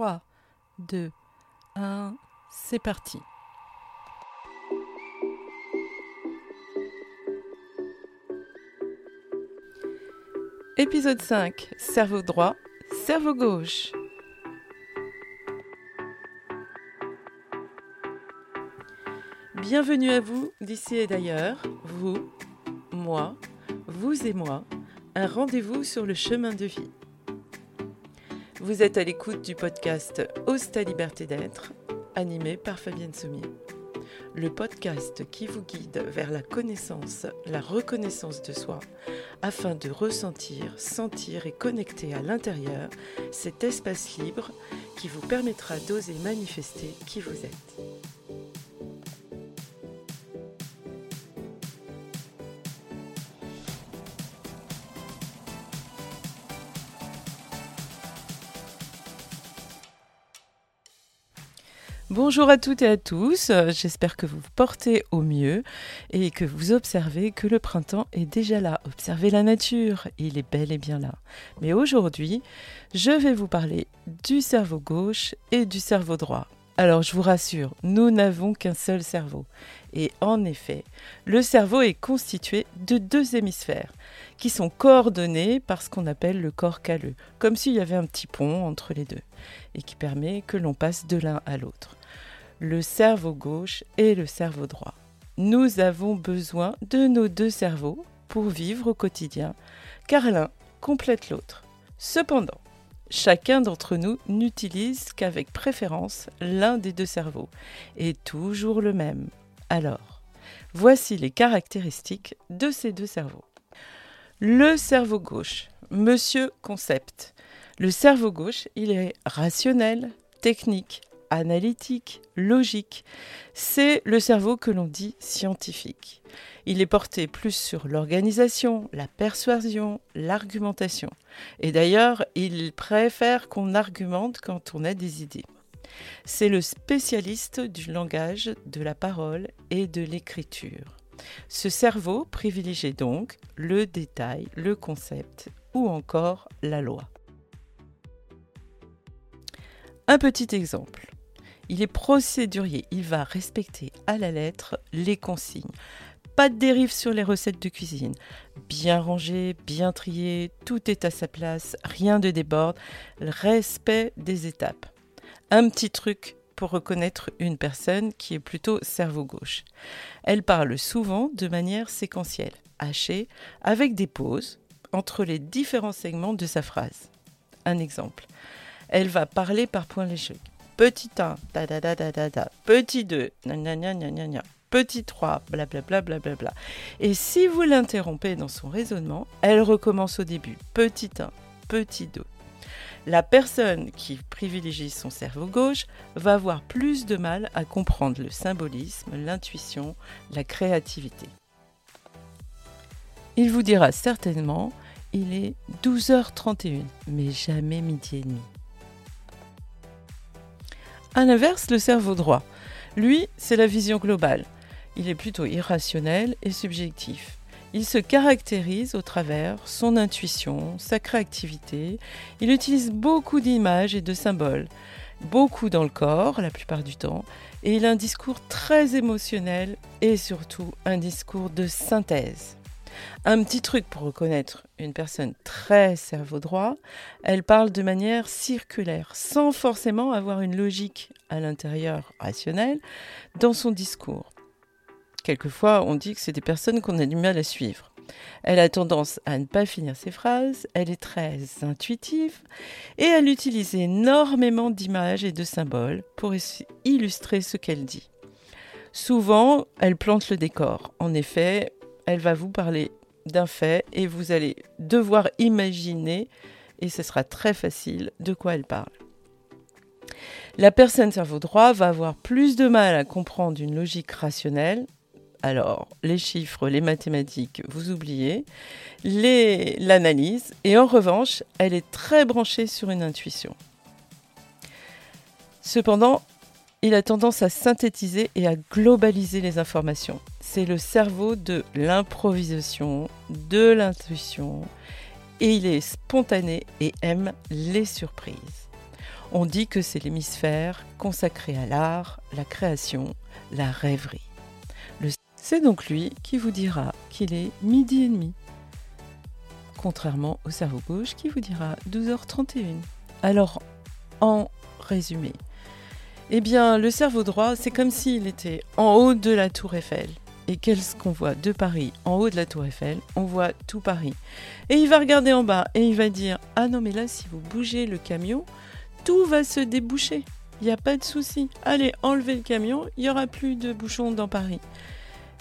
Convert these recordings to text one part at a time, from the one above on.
3, 2, 1, c'est parti. Épisode 5, cerveau droit, cerveau gauche. Bienvenue à vous d'ici et d'ailleurs, vous, moi, vous et moi, un rendez-vous sur le chemin de vie. Vous êtes à l'écoute du podcast Ose ta liberté d'être, animé par Fabienne Sommier. Le podcast qui vous guide vers la connaissance, la reconnaissance de soi, afin de ressentir, sentir et connecter à l'intérieur cet espace libre qui vous permettra d'oser manifester qui vous êtes. Bonjour à toutes et à tous, j'espère que vous vous portez au mieux et que vous observez que le printemps est déjà là. Observez la nature, il est bel et bien là. Mais aujourd'hui, je vais vous parler du cerveau gauche et du cerveau droit. Alors je vous rassure, nous n'avons qu'un seul cerveau. Et en effet, le cerveau est constitué de deux hémisphères qui sont coordonnés par ce qu'on appelle le corps calleux, comme s'il y avait un petit pont entre les deux, et qui permet que l'on passe de l'un à l'autre le cerveau gauche et le cerveau droit. Nous avons besoin de nos deux cerveaux pour vivre au quotidien, car l'un complète l'autre. Cependant, chacun d'entre nous n'utilise qu'avec préférence l'un des deux cerveaux, et toujours le même. Alors, voici les caractéristiques de ces deux cerveaux. Le cerveau gauche, monsieur concept. Le cerveau gauche, il est rationnel, technique, analytique, logique. C'est le cerveau que l'on dit scientifique. Il est porté plus sur l'organisation, la persuasion, l'argumentation. Et d'ailleurs, il préfère qu'on argumente quand on a des idées. C'est le spécialiste du langage, de la parole et de l'écriture. Ce cerveau privilégie donc le détail, le concept ou encore la loi. Un petit exemple. Il est procédurier, il va respecter à la lettre les consignes. Pas de dérive sur les recettes de cuisine. Bien rangé, bien trié, tout est à sa place, rien de déborde. Respect des étapes. Un petit truc pour reconnaître une personne qui est plutôt cerveau gauche. Elle parle souvent de manière séquentielle, hachée, avec des pauses entre les différents segments de sa phrase. Un exemple. Elle va parler par points légers petit 1, da, da, da, da, da, da, petit 2, petit 3, blablabla. Bla, bla, bla, Et si vous l'interrompez dans son raisonnement, elle recommence au début. Petit 1, petit 2. La personne qui privilégie son cerveau gauche va avoir plus de mal à comprendre le symbolisme, l'intuition, la créativité. Il vous dira certainement, il est 12h31, mais jamais midi et demi. A l'inverse, le cerveau droit. Lui, c'est la vision globale. Il est plutôt irrationnel et subjectif. Il se caractérise au travers son intuition, sa créativité. Il utilise beaucoup d'images et de symboles, beaucoup dans le corps la plupart du temps, et il a un discours très émotionnel et surtout un discours de synthèse. Un petit truc pour reconnaître une personne très cerveau droit, elle parle de manière circulaire, sans forcément avoir une logique à l'intérieur rationnelle dans son discours. Quelquefois, on dit que c'est des personnes qu'on a du mal à suivre. Elle a tendance à ne pas finir ses phrases, elle est très intuitive et elle utilise énormément d'images et de symboles pour illustrer ce qu'elle dit. Souvent, elle plante le décor. En effet, elle va vous parler d'un fait et vous allez devoir imaginer, et ce sera très facile, de quoi elle parle. La personne cerveau droit va avoir plus de mal à comprendre une logique rationnelle. Alors, les chiffres, les mathématiques, vous oubliez, l'analyse, et en revanche, elle est très branchée sur une intuition. Cependant, il a tendance à synthétiser et à globaliser les informations. C'est le cerveau de l'improvisation, de l'intuition, et il est spontané et aime les surprises. On dit que c'est l'hémisphère consacré à l'art, la création, la rêverie. C'est donc lui qui vous dira qu'il est midi et demi, contrairement au cerveau gauche qui vous dira 12h31. Alors, en résumé, eh bien, le cerveau droit, c'est comme s'il était en haut de la tour Eiffel. Et qu'est-ce qu'on voit de Paris En haut de la tour Eiffel, on voit tout Paris. Et il va regarder en bas et il va dire Ah non, mais là, si vous bougez le camion, tout va se déboucher. Il n'y a pas de souci. Allez, enlevez le camion, il n'y aura plus de bouchons dans Paris.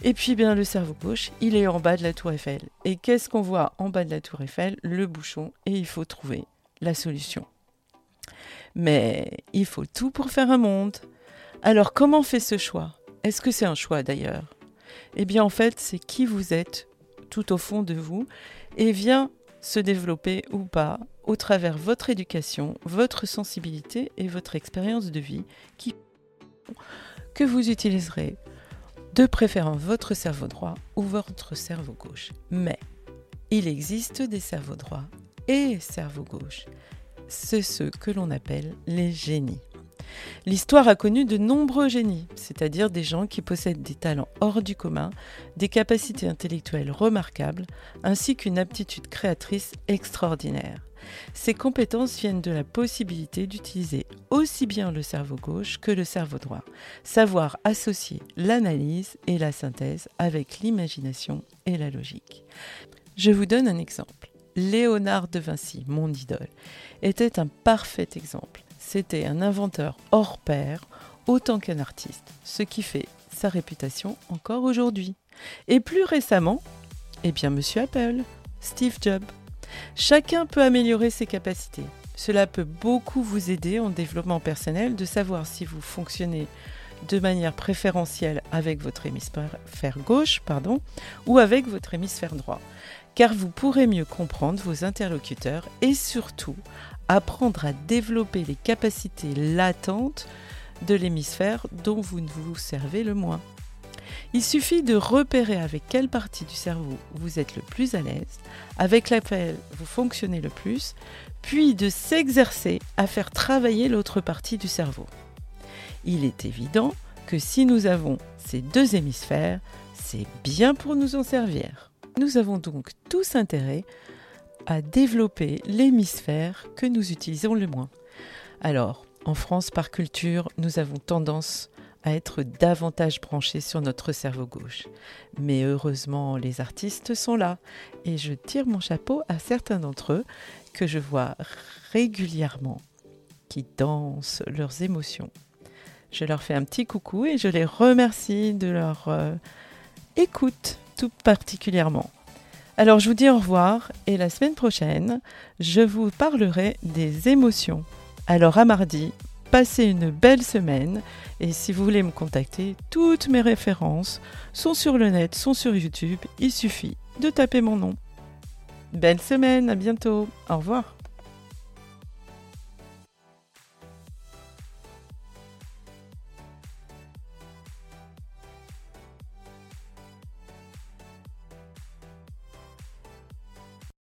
Et puis bien le cerveau gauche, il est en bas de la tour Eiffel. Et qu'est-ce qu'on voit en bas de la tour Eiffel? Le bouchon. Et il faut trouver la solution. Mais il faut tout pour faire un monde. Alors comment fait ce choix? Est-ce que c'est un choix d'ailleurs? Eh bien en fait c'est qui vous êtes tout au fond de vous et vient se développer ou pas au travers votre éducation, votre sensibilité et votre expérience de vie que vous utiliserez de préférant votre cerveau droit ou votre cerveau gauche. Mais il existe des cerveaux droits et cerveaux gauche. C'est ceux que l'on appelle les génies. L'histoire a connu de nombreux génies, c'est-à-dire des gens qui possèdent des talents hors du commun, des capacités intellectuelles remarquables, ainsi qu'une aptitude créatrice extraordinaire. Ces compétences viennent de la possibilité d'utiliser aussi bien le cerveau gauche que le cerveau droit, savoir associer l'analyse et la synthèse avec l'imagination et la logique. Je vous donne un exemple. Léonard de Vinci, mon idole, était un parfait exemple. C'était un inventeur hors pair, autant qu'un artiste, ce qui fait sa réputation encore aujourd'hui. Et plus récemment, eh bien, Monsieur Apple, Steve Jobs. Chacun peut améliorer ses capacités. Cela peut beaucoup vous aider en développement personnel de savoir si vous fonctionnez de manière préférentielle avec votre hémisphère gauche pardon, ou avec votre hémisphère droit, car vous pourrez mieux comprendre vos interlocuteurs et surtout apprendre à développer les capacités latentes de l'hémisphère dont vous vous servez le moins. Il suffit de repérer avec quelle partie du cerveau vous êtes le plus à l'aise, avec laquelle vous fonctionnez le plus, puis de s'exercer à faire travailler l'autre partie du cerveau. Il est évident que si nous avons ces deux hémisphères, c'est bien pour nous en servir. Nous avons donc tous intérêt à développer l'hémisphère que nous utilisons le moins. Alors, en France, par culture, nous avons tendance à être davantage branchés sur notre cerveau gauche. Mais heureusement, les artistes sont là et je tire mon chapeau à certains d'entre eux que je vois régulièrement qui dansent leurs émotions. Je leur fais un petit coucou et je les remercie de leur euh, écoute tout particulièrement. Alors je vous dis au revoir et la semaine prochaine, je vous parlerai des émotions. Alors à mardi Passez une belle semaine et si vous voulez me contacter, toutes mes références sont sur le net, sont sur YouTube. Il suffit de taper mon nom. Belle semaine, à bientôt. Au revoir.